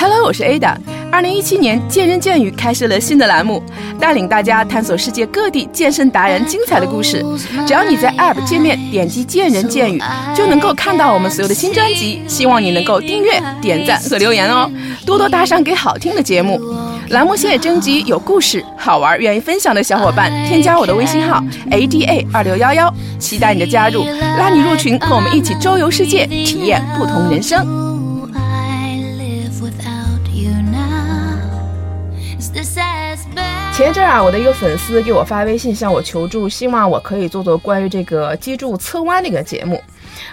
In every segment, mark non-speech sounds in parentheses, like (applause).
Hello，我是 Ada。二零一七年，健人健语开设了新的栏目，带领大家探索世界各地健身达人精彩的故事。只要你在 App 界面点击“健人健语”，就能够看到我们所有的新专辑。希望你能够订阅、点赞和留言哦，多多打赏给好听的节目。栏目现在征集有故事、好玩、愿意分享的小伙伴，添加我的微信号 Ada 二六幺幺，期待你的加入，拉你入群，和我们一起周游世界，体验不同人生。前一阵啊，我的一个粉丝给我发微信向我求助，希望我可以做做关于这个脊柱侧弯的一个节目。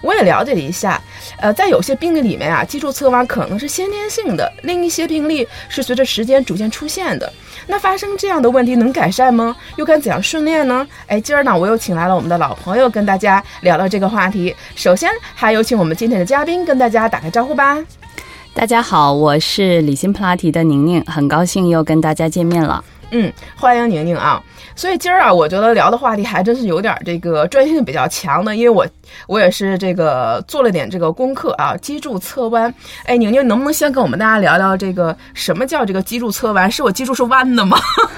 我也了解了一下，呃，在有些病例里面啊，脊柱侧弯可能是先天性的，另一些病例是随着时间逐渐出现的。那发生这样的问题能改善吗？又该怎样训练呢？哎，今儿呢，我又请来了我们的老朋友跟大家聊聊这个话题。首先，还有请我们今天的嘉宾跟大家打个招呼吧。大家好，我是理欣普拉提的宁宁，很高兴又跟大家见面了。嗯，欢迎宁宁啊。所以今儿啊，我觉得聊的话题还真是有点这个专业性比较强的，因为我我也是这个做了点这个功课啊，脊柱侧弯。哎，宁宁能不能先跟我们大家聊聊这个什么叫这个脊柱侧弯？是我脊柱是弯的吗？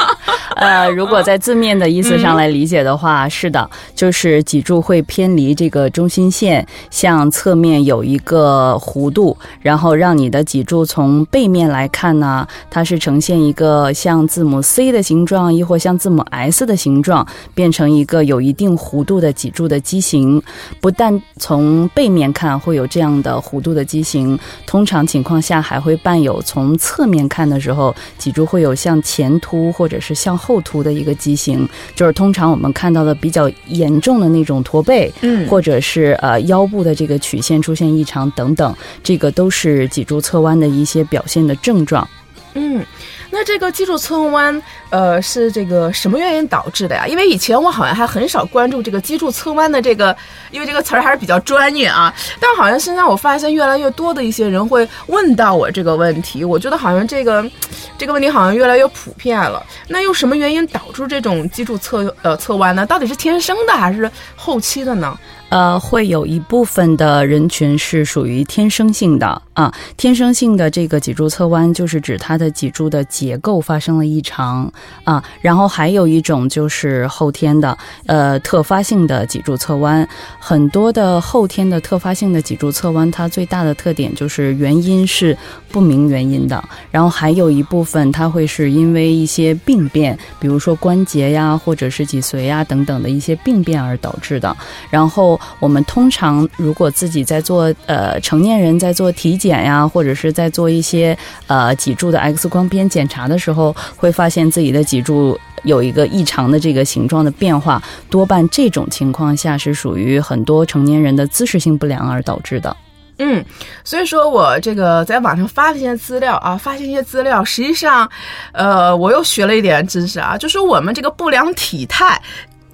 (laughs) 呃，如果在字面的意思上来理解的话，是的，就是脊柱会偏离这个中心线，向侧面有一个弧度，然后让你的脊柱从背面来看呢，它是呈现一个像字母 C 的形状，亦或像字母 S。S 的形状变成一个有一定弧度的脊柱的畸形，不但从背面看会有这样的弧度的畸形，通常情况下还会伴有从侧面看的时候，脊柱会有向前凸或者是向后凸的一个畸形，就是通常我们看到的比较严重的那种驼背，嗯，或者是呃腰部的这个曲线出现异常等等，这个都是脊柱侧弯的一些表现的症状，嗯。那这个脊柱侧弯，呃，是这个什么原因导致的呀？因为以前我好像还很少关注这个脊柱侧弯的这个，因为这个词儿还是比较专业啊。但好像现在我发现越来越多的一些人会问到我这个问题，我觉得好像这个 (laughs) 这个问题好像越来越普遍了。那又什么原因导致这种脊柱侧呃侧弯呢？到底是天生的还是后期的呢？呃，会有一部分的人群是属于天生性的啊，天生性的这个脊柱侧弯，就是指它的脊柱的结构发生了异常啊。然后还有一种就是后天的，呃，特发性的脊柱侧弯。很多的后天的特发性的脊柱侧弯，它最大的特点就是原因是不明原因的。然后还有一部分，它会是因为一些病变，比如说关节呀，或者是脊髓呀等等的一些病变而导致的。然后。我们通常如果自己在做呃成年人在做体检呀，或者是在做一些呃脊柱的 X 光片检查的时候，会发现自己的脊柱有一个异常的这个形状的变化，多半这种情况下是属于很多成年人的姿势性不良而导致的。嗯，所以说我这个在网上发了一些资料啊，发现一些资料，实际上，呃，我又学了一点知识啊，就是我们这个不良体态。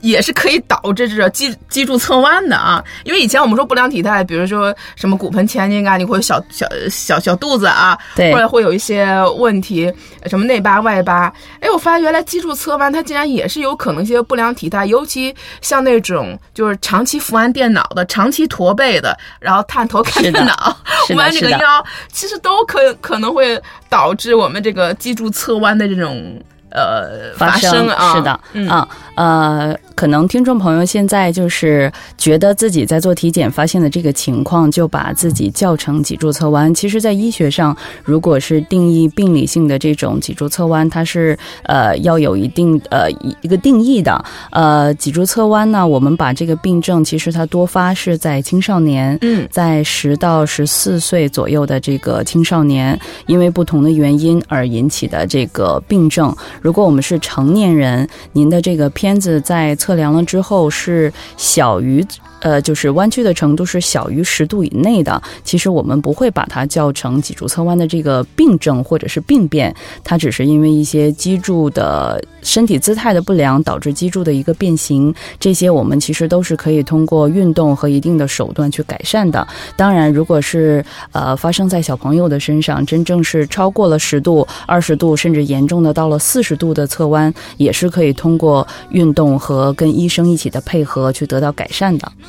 也是可以导致这脊脊柱侧弯的啊，因为以前我们说不良体态，比如说什么骨盆前倾啊，你会小小小小肚子啊，对，或者会有一些问题，什么内八外八。哎，我发现原来脊柱侧弯它竟然也是有可能一些不良体态，尤其像那种就是长期伏案电脑的、长期驼背的，然后探头看电脑、弯这个腰，其实都可可能会导致我们这个脊柱侧弯的这种。呃，发生啊是的，啊，呃，可能听众朋友现在就是觉得自己在做体检发现的这个情况，就把自己叫成脊柱侧弯。其实，在医学上，如果是定义病理性的这种脊柱侧弯，它是呃要有一定呃一一个定义的。呃，脊柱侧弯呢，我们把这个病症，其实它多发是在青少年，嗯，在十到十四岁左右的这个青少年，因为不同的原因而引起的这个病症。如果我们是成年人，您的这个片子在测量了之后是小于。呃，就是弯曲的程度是小于十度以内的，其实我们不会把它叫成脊柱侧弯的这个病症或者是病变，它只是因为一些脊柱的身体姿态的不良导致脊柱的一个变形，这些我们其实都是可以通过运动和一定的手段去改善的。当然，如果是呃发生在小朋友的身上，真正是超过了十度、二十度，甚至严重的到了四十度的侧弯，也是可以通过运动和跟医生一起的配合去得到改善的。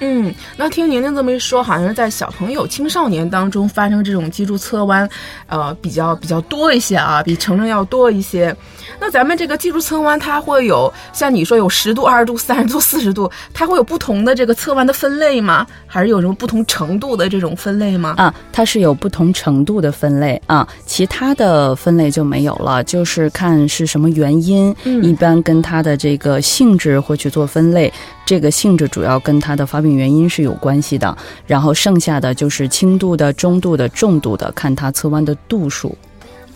嗯，那听宁宁这么一说，好像是在小朋友、青少年当中发生这种脊柱侧弯，呃，比较比较多一些啊，比成人要多一些。那咱们这个脊柱侧弯，它会有像你说有十度、二十度、三十度、四十度，它会有不同的这个侧弯的分类吗？还是有什么不同程度的这种分类吗？啊，它是有不同程度的分类啊，其他的分类就没有了，就是看是什么原因，一般跟它的这个性质会去做分类。这个性质主要跟它的发病原因是有关系的，然后剩下的就是轻度的、中度的、重度的，看它侧弯的度数。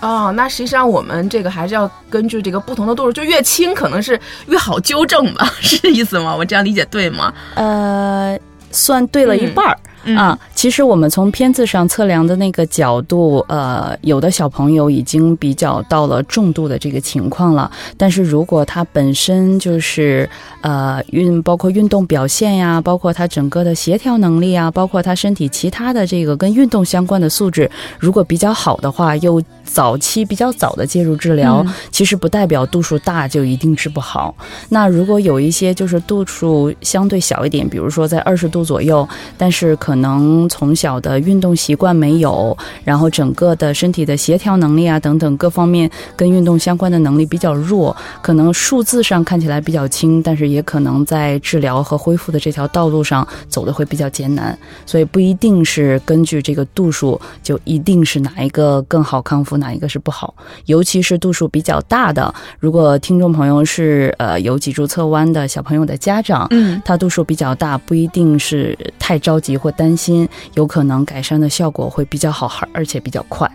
哦，那实际上我们这个还是要根据这个不同的度数，就越轻可能是越好纠正吧，(laughs) 是这意思吗？我这样理解对吗？呃，算对了一半儿。啊，其实我们从片子上测量的那个角度，呃，有的小朋友已经比较到了重度的这个情况了。但是如果他本身就是呃运，包括运动表现呀，包括他整个的协调能力啊，包括他身体其他的这个跟运动相关的素质，如果比较好的话，又早期比较早的介入治疗，其实不代表度数大就一定治不好。那如果有一些就是度数相对小一点，比如说在二十度左右，但是可可能从小的运动习惯没有，然后整个的身体的协调能力啊等等各方面跟运动相关的能力比较弱，可能数字上看起来比较轻，但是也可能在治疗和恢复的这条道路上走的会比较艰难，所以不一定是根据这个度数就一定是哪一个更好康复，哪一个是不好，尤其是度数比较大的，如果听众朋友是呃有脊柱侧弯的小朋友的家长，嗯，他度数比较大，不一定是太着急或担。担心有可能改善的效果会比较好，而且比较快。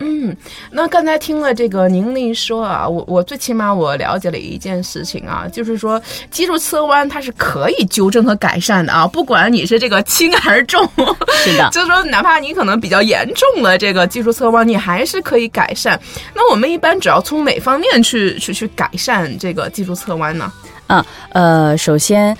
嗯，那刚才听了这个宁宁说啊，我我最起码我了解了一件事情啊，就是说脊柱侧弯它是可以纠正和改善的啊，不管你是这个轻 (laughs) 还是重，是的，就是说哪怕你可能比较严重的这个脊柱侧弯，你还是可以改善。那我们一般主要从哪方面去去去改善这个脊柱侧弯呢？啊，呃，首先。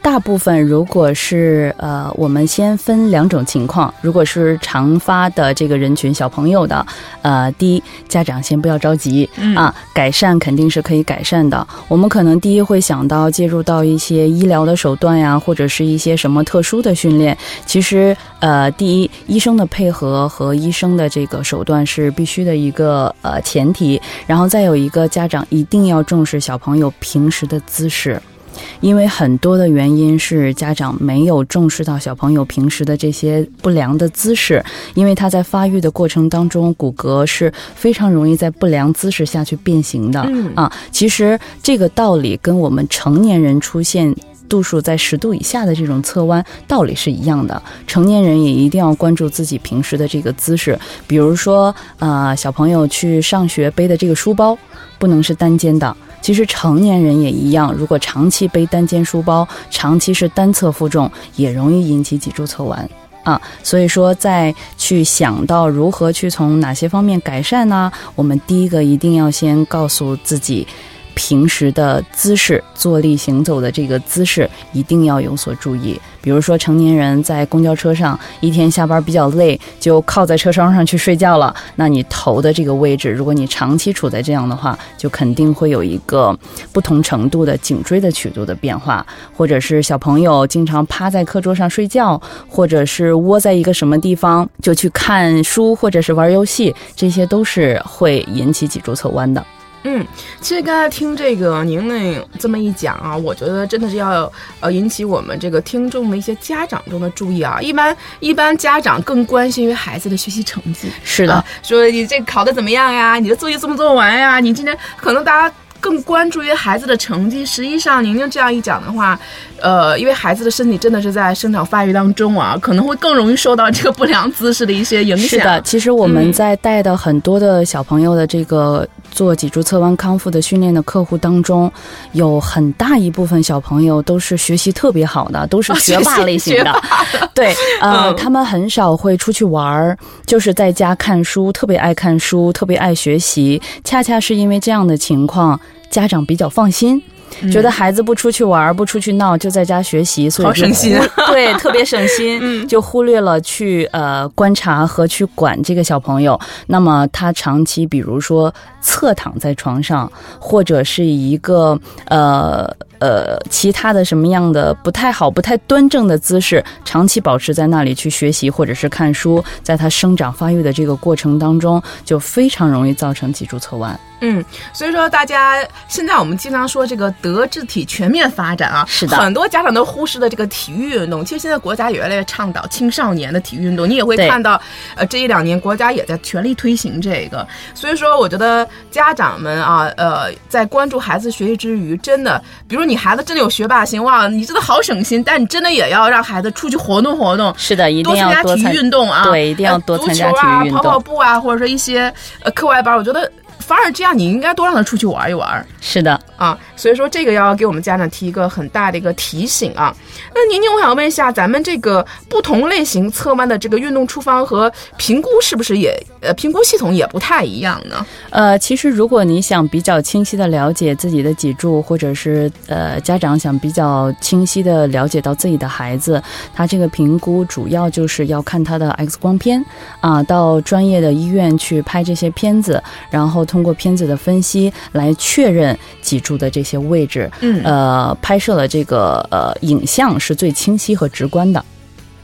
大部分如果是呃，我们先分两种情况。如果是常发的这个人群小朋友的，呃，第一，家长先不要着急啊，改善肯定是可以改善的。我们可能第一会想到介入到一些医疗的手段呀，或者是一些什么特殊的训练。其实呃，第一，医生的配合和医生的这个手段是必须的一个呃前提。然后再有一个，家长一定要重视小朋友平时的姿势。因为很多的原因是家长没有重视到小朋友平时的这些不良的姿势，因为他在发育的过程当中，骨骼是非常容易在不良姿势下去变形的。嗯啊，其实这个道理跟我们成年人出现度数在十度以下的这种侧弯道理是一样的。成年人也一定要关注自己平时的这个姿势，比如说，呃，小朋友去上学背的这个书包不能是单肩的。其实成年人也一样，如果长期背单肩书包，长期是单侧负重，也容易引起脊柱侧弯啊。所以说，在去想到如何去从哪些方面改善呢？我们第一个一定要先告诉自己。平时的姿势，坐立行走的这个姿势一定要有所注意。比如说，成年人在公交车上一天下班比较累，就靠在车窗上去睡觉了。那你头的这个位置，如果你长期处在这样的话，就肯定会有一个不同程度的颈椎的曲度的变化。或者是小朋友经常趴在课桌上睡觉，或者是窝在一个什么地方就去看书或者是玩游戏，这些都是会引起脊柱侧弯的。嗯，其实刚才听这个宁宁这么一讲啊，我觉得真的是要呃引起我们这个听众的一些家长中的注意啊。一般一般家长更关心于孩子的学习成绩，是的，说你这考的怎么样呀？你的作业做没做完呀？你今天可能大家。更关注于孩子的成绩。实际上，宁宁这样一讲的话，呃，因为孩子的身体真的是在生长发育当中啊，可能会更容易受到这个不良姿势的一些影响。是的，其实我们在带的很多的小朋友的这个做脊柱侧弯康复的训练的客户当中，有很大一部分小朋友都是学习特别好的，都是学霸类型的。对，(laughs) 呃，他们很少会出去玩儿，就是在家看书，特别爱看书，特别爱学习。恰恰是因为这样的情况。家长比较放心，觉得孩子不出去玩、不出去闹，就在家学习，所以好省心，(laughs) 对，特别省心，(laughs) 就忽略了去呃观察和去管这个小朋友。那么他长期，比如说侧躺在床上，或者是一个呃呃其他的什么样的不太好、不太端正的姿势，长期保持在那里去学习或者是看书，在他生长发育的这个过程当中，就非常容易造成脊柱侧弯。嗯，所以说大家现在我们经常说这个德智体全面发展啊，是的很多家长都忽视了这个体育运动。其实现在国家也越来越倡导青少年的体育运动，你也会看到，呃，这一两年国家也在全力推行这个。所以说，我觉得家长们啊，呃，在关注孩子学习之余，真的，比如你孩子真的有学霸心，哇，你真的好省心，但你真的也要让孩子出去活动活动，是的，一定要多参加体育运动啊，对，一定要呃多参加体育运跑跑。步啊，或者说一些呃课外班，我觉得反而这样，你应该多让他出去玩一玩是的，啊。所以说这个要给我们家长提一个很大的一个提醒啊。那宁宁，我想问一下，咱们这个不同类型侧弯的这个运动处方和评估是不是也呃评估系统也不太一样呢？呃，其实如果你想比较清晰的了解自己的脊柱，或者是呃家长想比较清晰的了解到自己的孩子，他这个评估主要就是要看他的 X 光片啊，到专业的医院去拍这些片子，然后通过片子的分析来确认脊柱的这些位置，嗯呃，拍摄了这个呃影像是最清晰和直观的。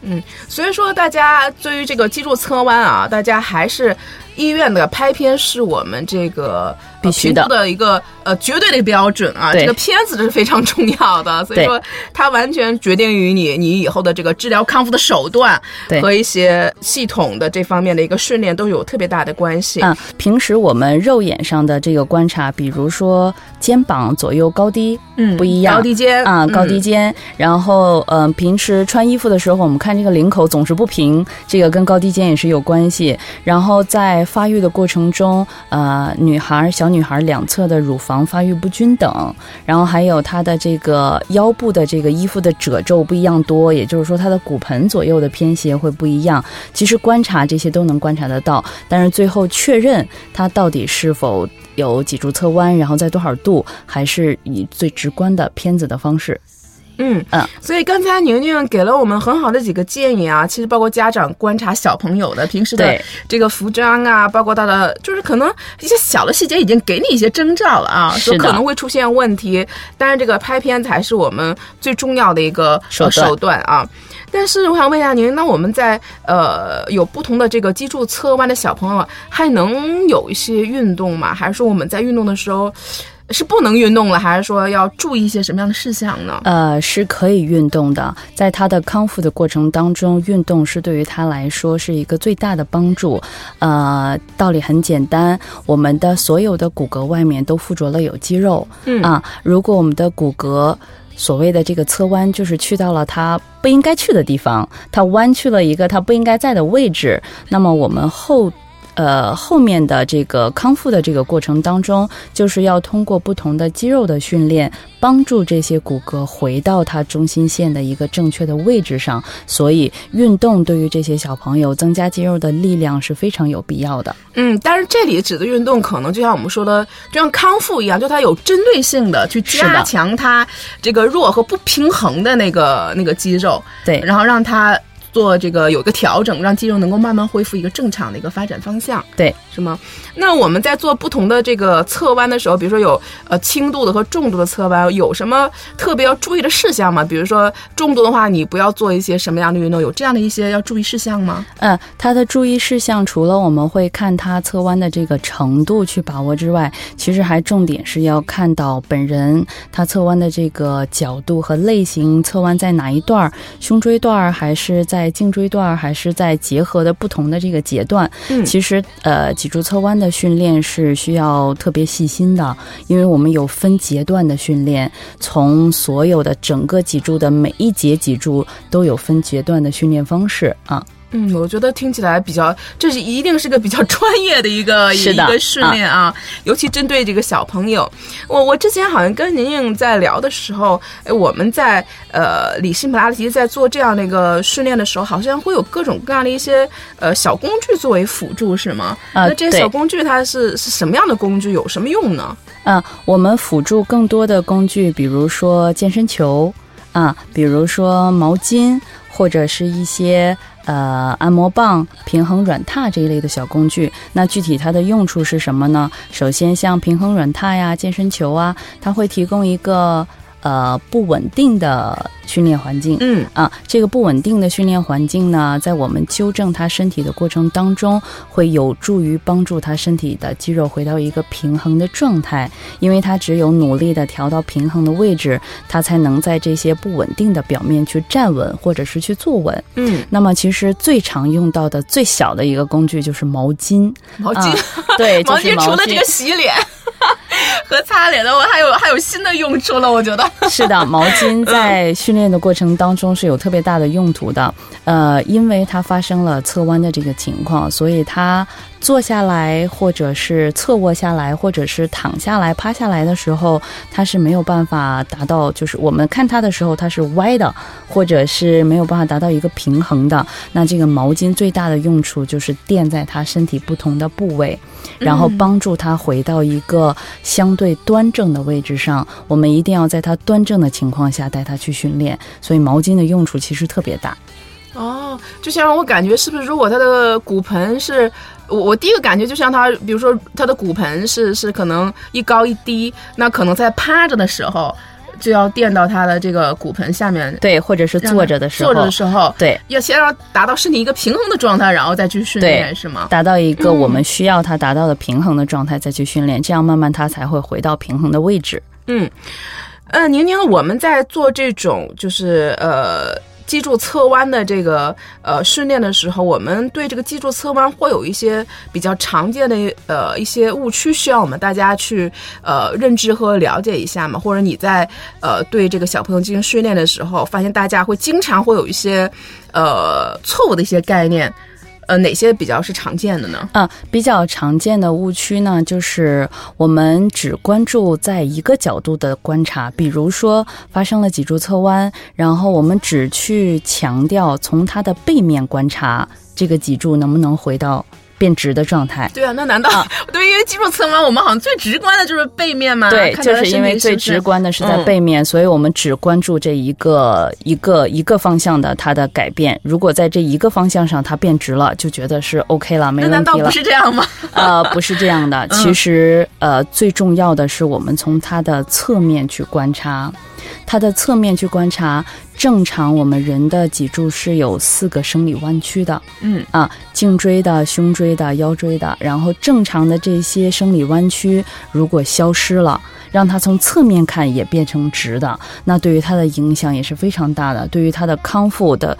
嗯所以说大家对于这个脊柱侧弯啊，大家还是医院的拍片是我们这个。必须的一个呃绝对的标准啊，这个片子是非常重要的，所以说它完全决定于你你以后的这个治疗康复的手段对和一些系统的这方面的一个训练都有特别大的关系。嗯，平时我们肉眼上的这个观察，比如说肩膀左右高低，嗯不一样高低肩啊，高低嗯肩。然后，嗯、平时穿衣服的时候，我们看这个领口总是不平，这个跟高低肩也是有关系。然后在发育的过程中，呃，女孩小女孩两侧的乳房发育不均等，然后还有她的这个腰部的这个衣服的褶皱不一样多，也就是说她的骨盆左右的偏斜会不一样。其实观察这些都能观察得到，但是最后确认她到底是否有脊柱侧弯，然后在多少度，还是以最直观的片子的方式。嗯嗯，所以刚才宁宁给了我们很好的几个建议啊，其实包括家长观察小朋友的平时的这个服装啊，包括他的就是可能一些小的细节已经给你一些征兆了啊，是的说可能会出现问题，但是这个拍片才是我们最重要的一个手段呃手段啊。但是我想问一下您，那我们在呃有不同的这个脊柱侧弯的小朋友，还能有一些运动吗？还是说我们在运动的时候是不能运动了，还是说要注意一些什么样的事项呢？呃，是可以运动的，在他的康复的过程当中，运动是对于他来说是一个最大的帮助。呃，道理很简单，我们的所有的骨骼外面都附着了有肌肉，嗯啊，如果我们的骨骼所谓的这个侧弯，就是去到了它不应该去的地方，它弯去了一个它不应该在的位置，那么我们后。呃，后面的这个康复的这个过程当中，就是要通过不同的肌肉的训练，帮助这些骨骼回到它中心线的一个正确的位置上。所以，运动对于这些小朋友增加肌肉的力量是非常有必要的。嗯，但是这里指的运动，可能就像我们说的，就像康复一样，就它有针对性的去加强它这个弱和不平衡的那个那个肌肉，对，然后让它做这个有一个调整，让肌肉能够慢慢恢复一个正常的一个发展方向，对，是吗？那我们在做不同的这个侧弯的时候，比如说有呃轻度的和重度的侧弯，有什么特别要注意的事项吗？比如说重度的话，你不要做一些什么样的运动？有这样的一些要注意事项吗？嗯，它的注意事项除了我们会看它侧弯的这个程度去把握之外，其实还重点是要看到本人他侧弯的这个角度和类型，侧弯在哪一段儿，胸椎段儿还是在颈椎段儿，还是在结合的不同的这个阶段。嗯其实呃，脊柱侧弯的训练是需要特别细心的，因为我们有分阶段的训练，从所有的整个脊柱的每一节脊柱都有分阶段的训练方式啊。嗯，我觉得听起来比较，这是一定是个比较 (laughs) 专业的一个一个训练啊，尤其针对这个小朋友。我我之前好像跟宁宁在聊的时候，哎，我们在呃里辛普拉提在做这样的一个训练的时候，好像会有各种各样的一些呃小工具作为辅助，是吗？啊那这些小工具它是是什么样的工具，有什么用呢？啊，我们辅助更多的工具，比如说健身球啊，比如说毛巾，或者是一些呃按摩棒、平衡软榻这一类的小工具。那具体它的用处是什么呢？首先，像平衡软榻呀、健身球啊，它会提供一个。呃不稳定的训练环境。嗯啊，这个不稳定的训练环境呢，在我们纠正他身体的过程当中，会有助于帮助他身体的肌肉回到一个平衡的状态。因为他只有努力的调到平衡的位置，他才能在这些不稳定的表面去站稳，或者是去坐稳。嗯，那么，其实最常用到的最小的一个工具就是毛巾。毛巾，啊、对，毛就是毛巾除了这个洗脸和擦脸的，我还有还有新的用处了。我觉得 (laughs) 是的，毛巾在训练的过程当中是有特别大的用途的。呃，因为它发生了侧弯的这个情况，所以它坐下来，或者是侧卧下来，或者是躺下来、趴下来的时候，它是没有办法达到，就是我们看它的时候它是歪的，或者是没有办法达到一个平衡的。那这个毛巾最大的用处就是垫在它身体不同的部位，然后帮助它回到一个相对端正的位置上。我们一定要在它端正的情况下带它去训练，所以毛巾的用处其实特别大。哦，就像我感觉是不是，如果它的骨盆是，我我第一个感觉就像他，比如说他的骨盆是是可能一高一低，那可能在趴着的时候就要垫到他的这个骨盆下面，对，或者是坐着的时候，坐着的时候，对，要先要达到身体一个平衡的状态，然后再去训练，是吗？达到一个我们需要他达到的平衡的状态再去训练，这样慢慢他才会回到平衡的位置。嗯，呃，宁宁，我们在做这种就是呃。脊柱侧弯的这个呃训练的时候，我们对这个脊柱侧弯会有一些比较常见的呃一些误区，需要我们大家去呃认知和了解一下嘛。或者你在呃对这个小朋友进行训练的时候，发现大家会经常会有一些呃错误的一些概念。呃，哪些比较是常见的呢？啊，比较常见的误区呢，就是我们只关注在一个角度的观察，比如说发生了脊柱侧弯，然后我们只去强调从它的背面观察这个脊柱能不能回到。变直的状态，对啊，那难道、啊、(laughs) 对？因为脊柱侧弯，我们好像最直观的就是背面嘛。对，就是因为最直观的是在背面，嗯、所以我们只关注这一个一个一个方向的它的改变。如果在这一个方向上它变直了，就觉得是 OK 了，没问题了。难道不是这样吗？(laughs) 呃，不是这样的。其实，呃，最重要的是我们从它的侧面去观察。它的侧面去观察，正常我们人的脊柱是有四个生理弯曲的，嗯啊，颈椎的、胸椎的、腰椎的，然后正常的这些生理弯曲如果消失了，让它从侧面看也变成直的，那对于它的影响也是非常大的，对于它的康复的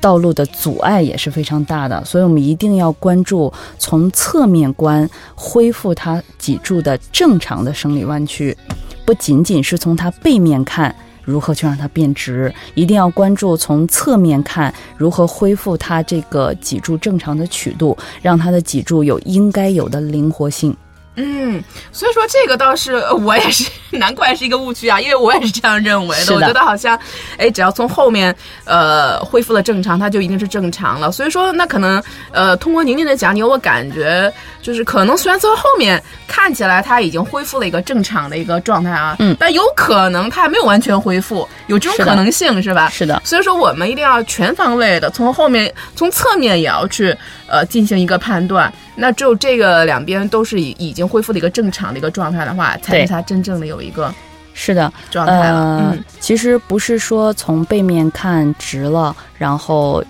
道路的阻碍也是非常大的，所以我们一定要关注从侧面观恢复它脊柱的正常的生理弯曲。不仅仅是从它背面看如何去让它变直，一定要关注从侧面看如何恢复它这个脊柱正常的曲度，让它的脊柱有应该有的灵活性。嗯，所以说这个倒是我也是，(laughs) 难怪是一个误区啊，因为我也是这样认为的。的我觉得好像，哎，只要从后面呃恢复了正常，它就一定是正常了。所以说，那可能呃通过宁宁的讲解，我感觉就是可能虽然从后面看起来它已经恢复了一个正常的一个状态啊，嗯，但有可能它还没有完全恢复，有这种可能性是吧？是的。所以说我们一定要全方位的从后面从侧面也要去呃进行一个判断。那只有这个两边都是已已经恢复了一个正常的一个状态的话，才是它真正的有一个是的状态了。呃、嗯，其实不是说从背面看直了，然后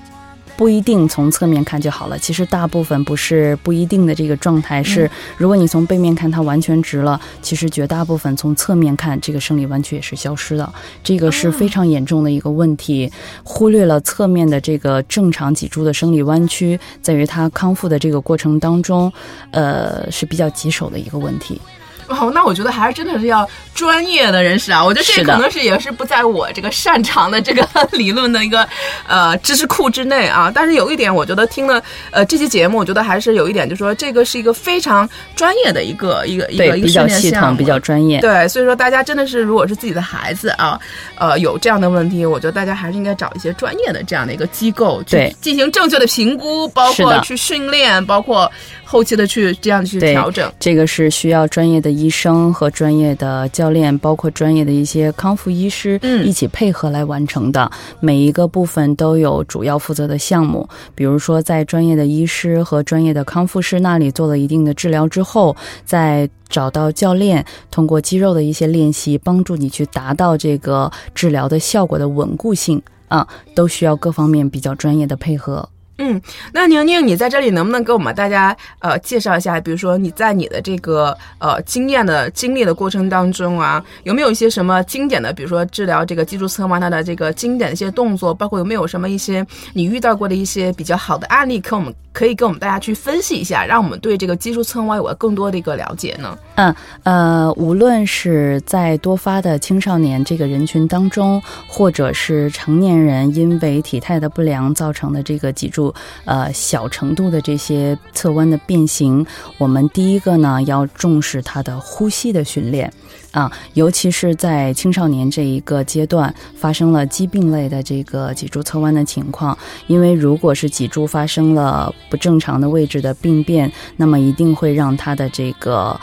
不一定从侧面看就好了。其实大部分不是不一定的这个状态是，嗯、如果你从背面看它完全直了，其实绝大部分从侧面看这个生理弯曲也是消失的。这个是非常严重的一个问题，哦、忽略了侧面的这个正常脊柱的生理弯曲，在于它康复的这个过程当中，呃是比较棘手的一个问题。(laughs) 哦，那我觉得还是真的是要专业的人士啊！我觉得这可能是也是不在我这个擅长的这个 (laughs) 理论的一个呃知识库之内啊。但是有一点，我觉得听了呃这期节目，我觉得还是有一点，就是说这个是一个非常专业的一个一个一个一个比较系统、比较专业。对，所以说大家真的是，如果是自己的孩子啊，呃有这样的问题，我觉得大家还是应该找一些专业的这样的一个机构去进行正确的评估，包括去训练，包括后期的去这样去调整。这个是需要专业的。医生和专业的教练，包括专业的一些康复医师，嗯一起配合来完成的。每一个部分都有主要负责的项目，比如说在专业的医师和专业的康复师那里做了一定的治疗之后，再找到教练，通过肌肉的一些练习，帮助你去达到这个治疗的效果的稳固性啊，都需要各方面比较专业的配合。嗯，那宁宁，你在这里能不能给我们大家呃介绍一下？比如说你在你的这个呃经验的经历的过程当中啊，有没有一些什么经典的，比如说治疗这个脊柱侧弯它的这个经典的一些动作，包括有没有什么一些你遇到过的一些比较好的案例，可我们可以跟我们大家去分析一下，让我们对这个脊柱侧弯有个更多的一个了解呢？嗯，呃，无论是在多发的青少年这个人群当中，或者是成年人因为体态的不良造成的这个脊柱呃小程度的这些侧弯的变形，我们第一个呢要重视他的呼吸的训练。啊，尤其是在青少年这一个阶段，发生了疾病类的这个脊柱侧弯的情况，因为如果是脊柱发生了不正常的位置的病变，那么一定会让他的这个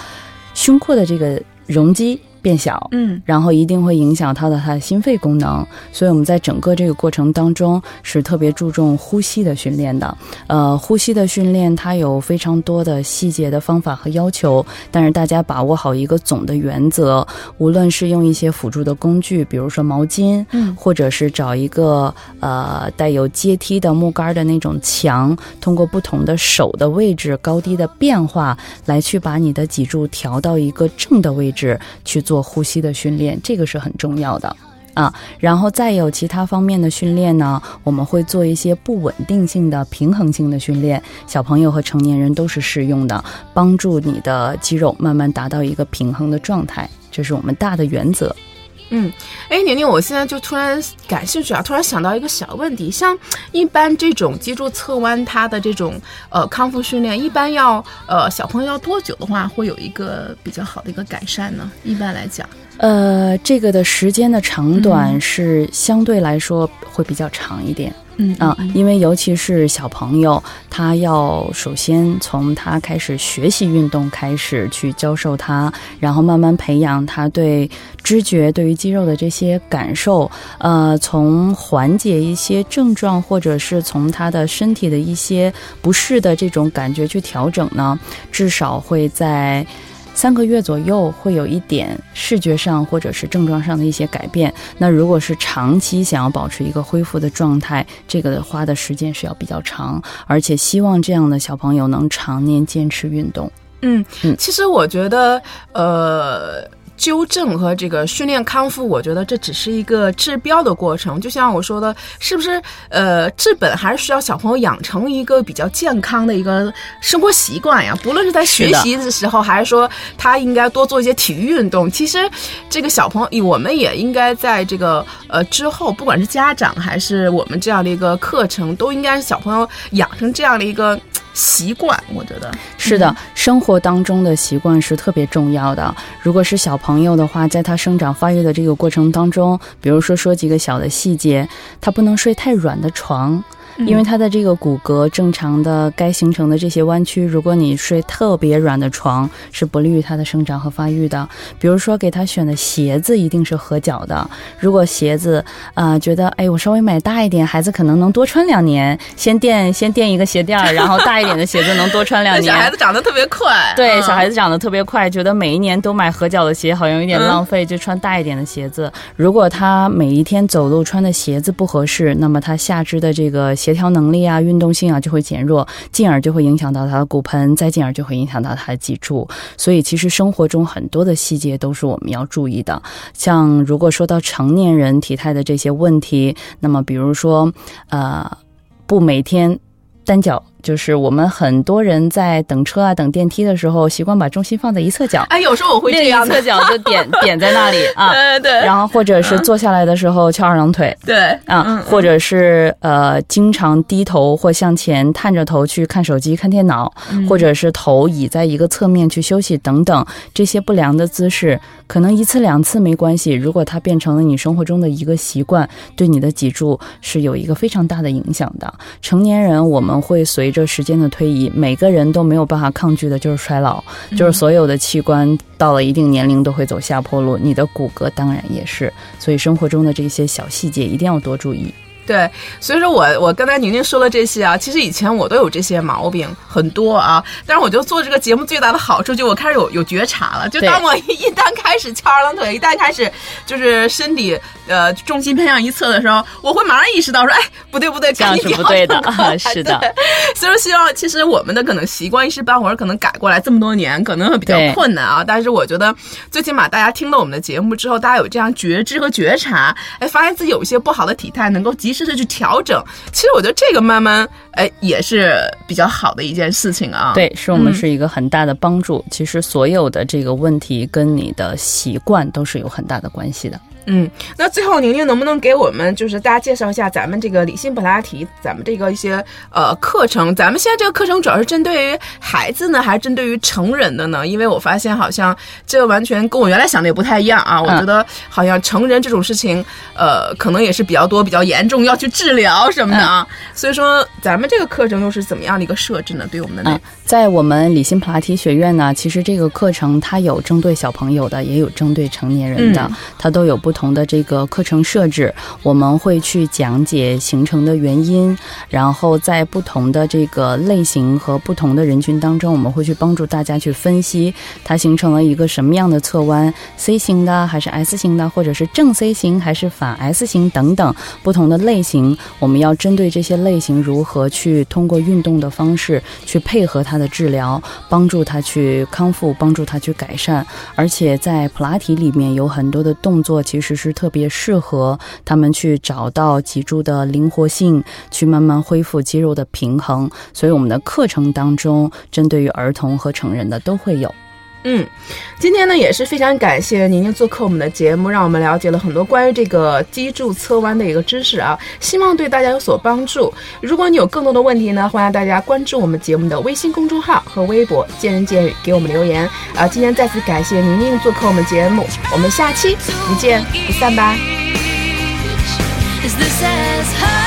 胸廓的这个容积变小，嗯。然后一定会影响他的他的心肺功能，所以我们在整个这个过程当中是特别注重呼吸的训练的。呃，呼吸的训练它有非常多的细节的方法和要求，但是大家把握好一个总的原则，无论是用一些辅助的工具，比如说毛巾，嗯。或者是找一个呃带有阶梯的木杆的那种墙，通过不同的手的位置高低的变化，来去把你的脊柱调到一个正的位置去做做呼吸的训练，这个是很重要的。啊，然后再有其他方面的训练呢，我们会做一些不稳定性的、平衡性的训练，小朋友和成年人都是适用的，帮助你的肌肉慢慢达到一个平衡的状态，这是我们大的原则。嗯，哎，宁宁，我现在就突然感兴趣啊，突然想到一个小问题，像一般这种脊柱侧弯，它的这种呃康复训练，一般要呃小朋友要多久的话，会有一个比较好的一个改善呢？一般来讲，呃，这个的时间的长短是相对来说会比较长一点。嗯啊，因为尤其是小朋友，他要首先从他开始学习运动开始去教授他，然后慢慢培养他对知觉、对于肌肉的这些感受，呃，从缓解一些症状，或者是从他的身体的一些不适的这种感觉去调整呢，至少会在。三个月左右会有一点视觉上或者是症状上的一些改变。那如果是长期想要保持一个恢复的状态，这个花的时间是要比较长，而且希望这样的小朋友能常年坚持运动。嗯嗯其实我觉得呃。纠正和这个训练康复，我觉得这只是一个治标的。过程。就像我说的，是不是？呃，治本还是需要小朋友养成一个比较健康的。一个生活习惯呀。不论是在学习的。时候，还是说他应该多做一些体育运动。其实，这个小朋友，我们也应该在这个呃之后，不管是家长还是我们这样的。一个课程，都应该是小朋友养成这样的。一个习惯。我觉得是的，生活当中的习惯是特别重要的。如果是小朋友的话，在他生长发育的这个过程当中，比如说说几个小的细节，他不能睡太软的床。因为他的这个骨骼正常的该形成的这些弯曲，如果你睡特别软的床，是不利于他的生长和发育的。比如说给他选的鞋子一定是合脚的，如果鞋子啊、呃觉得哎我稍微买大一点，孩子可能能多穿两年，先垫先垫一个鞋垫儿，然后大一点的鞋子能多穿两年 (laughs) 小。孩子长得特别快，(laughs) 对，嗯小孩子长得特别快，觉得每一年都买合脚的鞋好像有点浪费，就穿大一点的鞋子。如果他每一天走路穿的鞋子不合适，那么他下肢的这个协调能力啊、运动性啊就会减弱，进而就会影响到他的骨盆，再进而就会影响到他的脊柱。所以，其实生活中很多的细节都是我们要注意的。像如果说到成年人体态的这些问题，那么比如说，呃，不每天单脚。就是我们很多人在等车啊、等电梯的时候，习惯把重心放在一侧脚，哎，有时候我会这样一侧，脚就点 (laughs) 点在那里啊。对对。然后或者是坐下来的时候翘二郎腿对。啊，嗯或者是呃经常低头或向前探着头去看手机、看电脑，嗯。或者是头倚在一个侧面去休息等等，这些不良的姿势，可能一次两次没关系，如果它变成了你生活中的一个习惯，对你的脊柱是有一个非常大的影响的。成年人我们会随着时间的推移，每个人都没有办法抗拒的，就是衰老，就是所有的器官到了一定年龄都会走下坡路，你的骨骼当然也是。所以生活中的这些小细节一定要多注意。对，所以说我我刚才宁宁说了这些啊，其实以前我都有这些毛病很多啊，但是我就做这个节目最大的好处就我开始有有觉察了，就当我一一旦开始翘二郎腿，一旦开始就是身体呃重心偏向一侧的时候，我会马上意识到说，哎，不对不对，这样是不对的，(laughs) 是的。(laughs) 所以说希望其实我们的可能习惯一时半会儿可能改过来这么多年可能会比较困难啊，但是我觉得最起码大家听了我们的节目之后，大家有这样觉知和觉察，哎，发现自己有一些不好的体态，能够及试着去调整，其实我觉得这个慢慢哎也是比较好的一件事情啊。对，是我们是一个很大的帮助。其实所有的这个问题跟你的习惯都是有很大的关系的。嗯，那最后宁宁能不能给我们就是大家介绍一下咱们这个理性普拉提，咱们这个一些呃课程？咱们现在这个课程主要是针对于孩子呢，还是针对于成人的呢？因为我发现好像这完全跟我原来想的也不太一样啊。我觉得好像成人这种事情，呃，可能也是比较多、比较严重，要去治疗什么的啊。所以说，咱们这个课程又是怎么样的一个设置呢？对我们的，在我们理性普拉提学院呢，其实这个课程它有针对小朋友的，也有针对成年人的，它都有不。同的这个课程设置，我们会去讲解形成的原因，然后在不同的这个类型和不同的人群当中，我们会去帮助大家去分析它形成了一个什么样的侧弯，C 型的还是 S 型的，或者是正 C 型还是反 S 型等等不同的类型，我们要针对这些类型如何去通过运动的方式去配合它的治疗，帮助它去康复，帮助它去改善。而且在普拉提里面有很多的动作，其实。实是特别适合他们去找到脊柱的灵活性，去慢慢恢复肌肉的平衡。所以我们的课程当中，针对于儿童和成人的都会有。嗯，今天呢也是非常感谢宁宁做客我们的节目，让我们了解了很多关于这个脊柱侧弯的一个知识啊，希望对大家有所帮助。如果你有更多的问题呢，欢迎大家关注我们节目的微信公众号和微博“见人见语”，给我们留言啊。今天再次感谢宁宁做客我们节目，我们下期不见不散吧。Is this